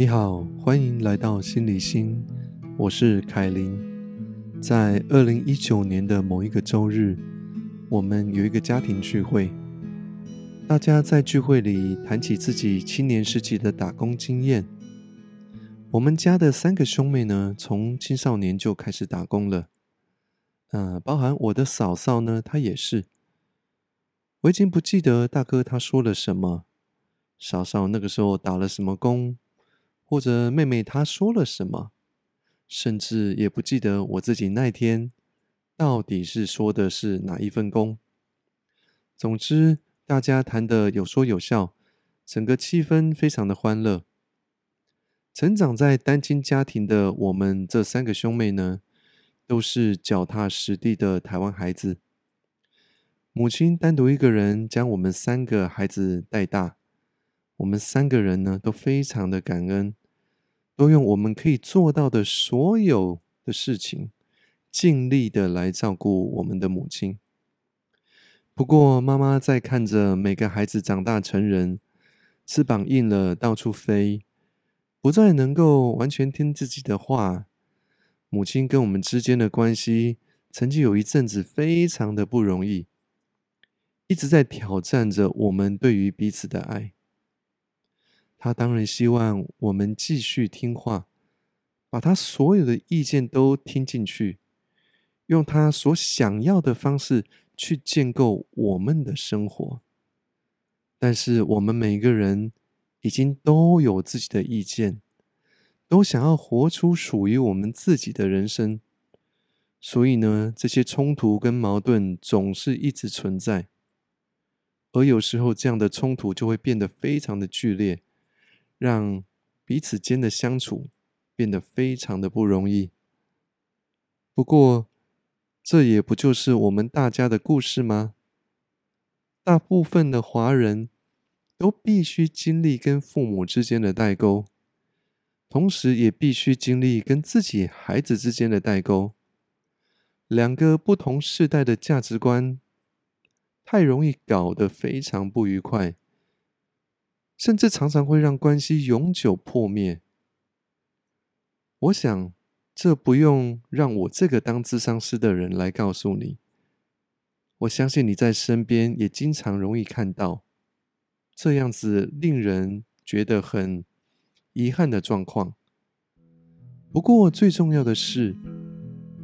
你好，欢迎来到心理心，我是凯琳。在二零一九年的某一个周日，我们有一个家庭聚会，大家在聚会里谈起自己青年时期的打工经验。我们家的三个兄妹呢，从青少年就开始打工了，呃，包含我的嫂嫂呢，她也是。我已经不记得大哥他说了什么，嫂嫂那个时候打了什么工。或者妹妹她说了什么，甚至也不记得我自己那天到底是说的是哪一份工。总之，大家谈的有说有笑，整个气氛非常的欢乐。成长在单亲家庭的我们这三个兄妹呢，都是脚踏实地的台湾孩子。母亲单独一个人将我们三个孩子带大，我们三个人呢都非常的感恩。都用我们可以做到的所有的事情，尽力的来照顾我们的母亲。不过，妈妈在看着每个孩子长大成人，翅膀硬了到处飞，不再能够完全听自己的话。母亲跟我们之间的关系，曾经有一阵子非常的不容易，一直在挑战着我们对于彼此的爱。他当然希望我们继续听话，把他所有的意见都听进去，用他所想要的方式去建构我们的生活。但是我们每个人已经都有自己的意见，都想要活出属于我们自己的人生，所以呢，这些冲突跟矛盾总是一直存在，而有时候这样的冲突就会变得非常的剧烈。让彼此间的相处变得非常的不容易。不过，这也不就是我们大家的故事吗？大部分的华人都必须经历跟父母之间的代沟，同时也必须经历跟自己孩子之间的代沟。两个不同世代的价值观，太容易搞得非常不愉快。甚至常常会让关系永久破灭。我想，这不用让我这个当智商师的人来告诉你。我相信你在身边也经常容易看到这样子令人觉得很遗憾的状况。不过，最重要的是，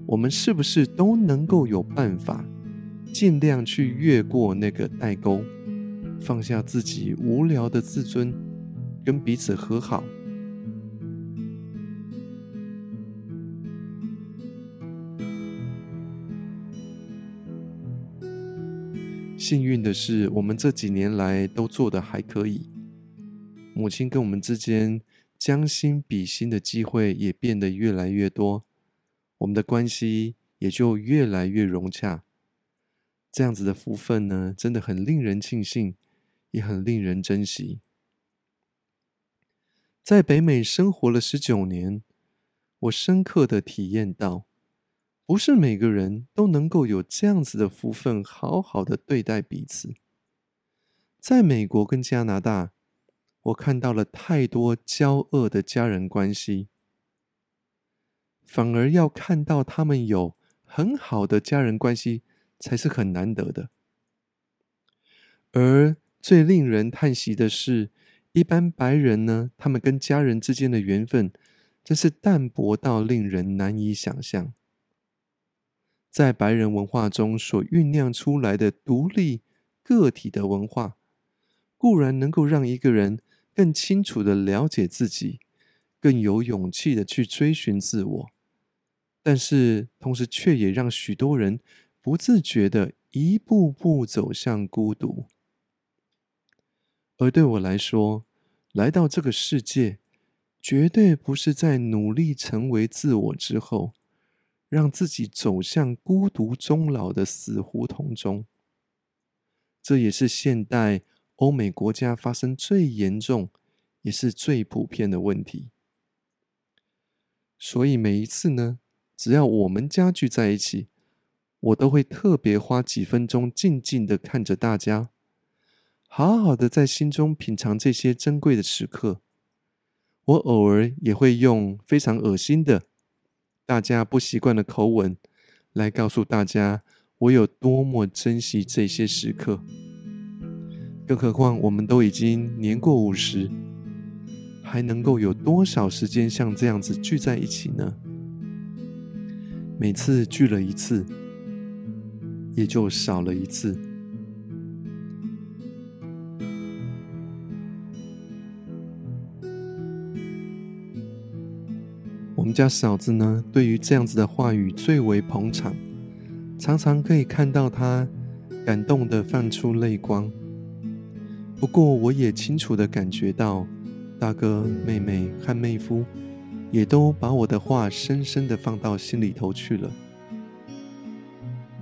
我们是不是都能够有办法，尽量去越过那个代沟？放下自己无聊的自尊，跟彼此和好。幸运的是，我们这几年来都做的还可以。母亲跟我们之间将心比心的机会也变得越来越多，我们的关系也就越来越融洽。这样子的福分呢，真的很令人庆幸。也很令人珍惜。在北美生活了十九年，我深刻的体验到，不是每个人都能够有这样子的福分，好好的对待彼此。在美国跟加拿大，我看到了太多交恶的家人关系，反而要看到他们有很好的家人关系，才是很难得的。而最令人叹息的是，一般白人呢，他们跟家人之间的缘分真是淡薄到令人难以想象。在白人文化中所酝酿出来的独立个体的文化，固然能够让一个人更清楚的了解自己，更有勇气的去追寻自我，但是同时却也让许多人不自觉的一步步走向孤独。而对我来说，来到这个世界，绝对不是在努力成为自我之后，让自己走向孤独终老的死胡同中。这也是现代欧美国家发生最严重，也是最普遍的问题。所以每一次呢，只要我们家聚在一起，我都会特别花几分钟，静静的看着大家。好好的在心中品尝这些珍贵的时刻，我偶尔也会用非常恶心的、大家不习惯的口吻来告诉大家，我有多么珍惜这些时刻。更何况，我们都已经年过五十，还能够有多少时间像这样子聚在一起呢？每次聚了一次，也就少了一次。家嫂子呢，对于这样子的话语最为捧场，常常可以看到她感动的泛出泪光。不过，我也清楚的感觉到，大哥、妹妹和妹夫，也都把我的话深深的放到心里头去了。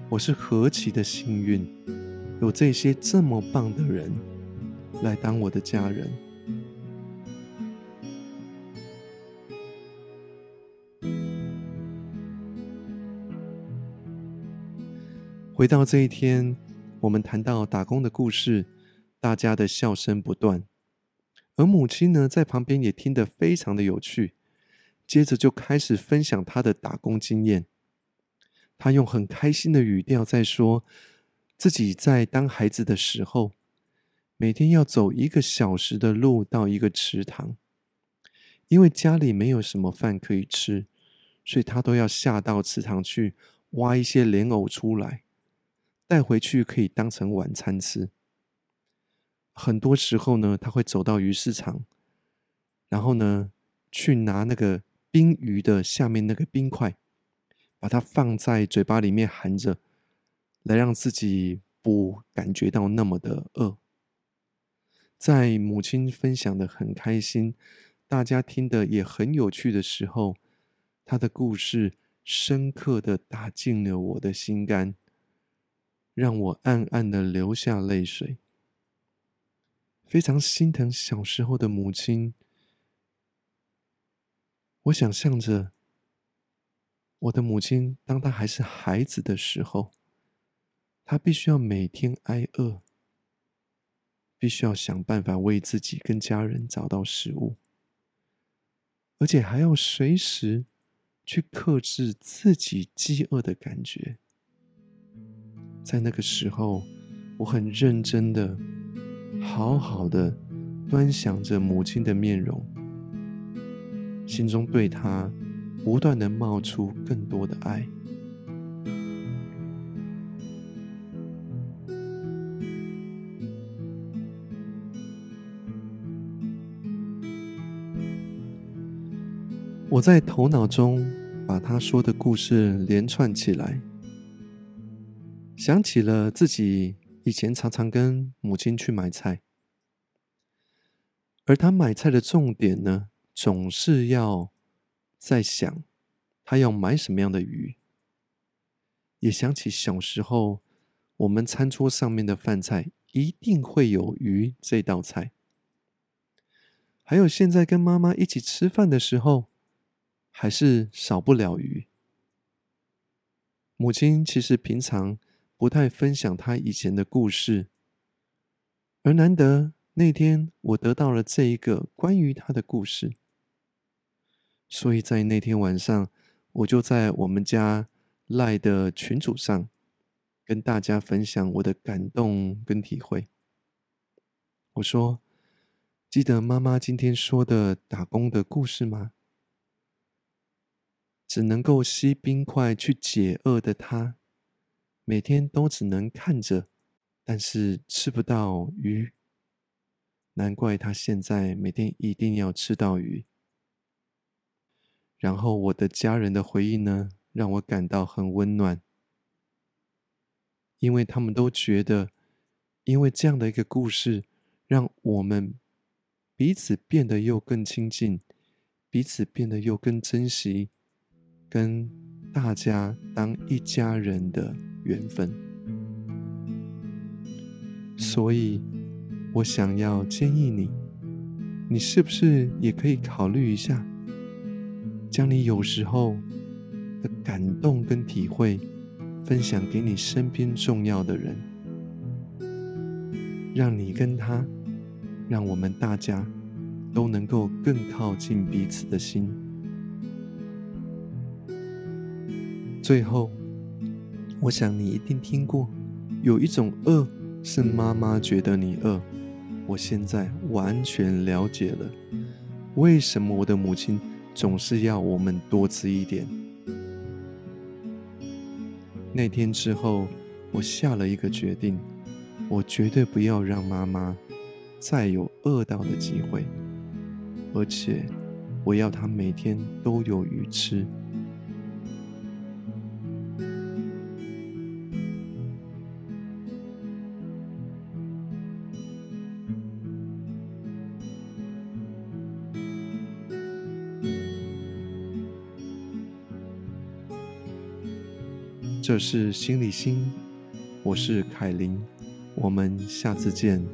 我是何其的幸运，有这些这么棒的人来当我的家人。回到这一天，我们谈到打工的故事。大家的笑声不断，而母亲呢，在旁边也听得非常的有趣。接着就开始分享她的打工经验。她用很开心的语调在说，自己在当孩子的时候，每天要走一个小时的路到一个池塘，因为家里没有什么饭可以吃，所以她都要下到池塘去挖一些莲藕出来，带回去可以当成晚餐吃。很多时候呢，他会走到鱼市场，然后呢，去拿那个冰鱼的下面那个冰块，把它放在嘴巴里面含着，来让自己不感觉到那么的饿。在母亲分享的很开心，大家听的也很有趣的时候，他的故事深刻的打进了我的心肝，让我暗暗的流下泪水。非常心疼小时候的母亲，我想象着我的母亲，当她还是孩子的时候，她必须要每天挨饿，必须要想办法为自己跟家人找到食物，而且还要随时去克制自己饥饿的感觉。在那个时候，我很认真的。好好的端详着母亲的面容，心中对她不断的冒出更多的爱。我在头脑中把他说的故事连串起来，想起了自己。以前常常跟母亲去买菜，而他买菜的重点呢，总是要在想他要买什么样的鱼。也想起小时候我们餐桌上面的饭菜一定会有鱼这道菜，还有现在跟妈妈一起吃饭的时候，还是少不了鱼。母亲其实平常。不太分享他以前的故事，而难得那天我得到了这一个关于他的故事，所以在那天晚上，我就在我们家赖的群组上跟大家分享我的感动跟体会。我说：“记得妈妈今天说的打工的故事吗？只能够吸冰块去解饿的他。”每天都只能看着，但是吃不到鱼。难怪他现在每天一定要吃到鱼。然后我的家人的回忆呢，让我感到很温暖，因为他们都觉得，因为这样的一个故事，让我们彼此变得又更亲近，彼此变得又更珍惜，跟大家当一家人的。缘分，所以我想要建议你，你是不是也可以考虑一下，将你有时候的感动跟体会分享给你身边重要的人，让你跟他，让我们大家都能够更靠近彼此的心。最后，我想你一定听过，有一种饿是妈妈觉得你饿。我现在完全了解了，为什么我的母亲总是要我们多吃一点。那天之后，我下了一个决定，我绝对不要让妈妈再有饿到的机会，而且我要她每天都有鱼吃。这是心理心，我是凯琳，我们下次见。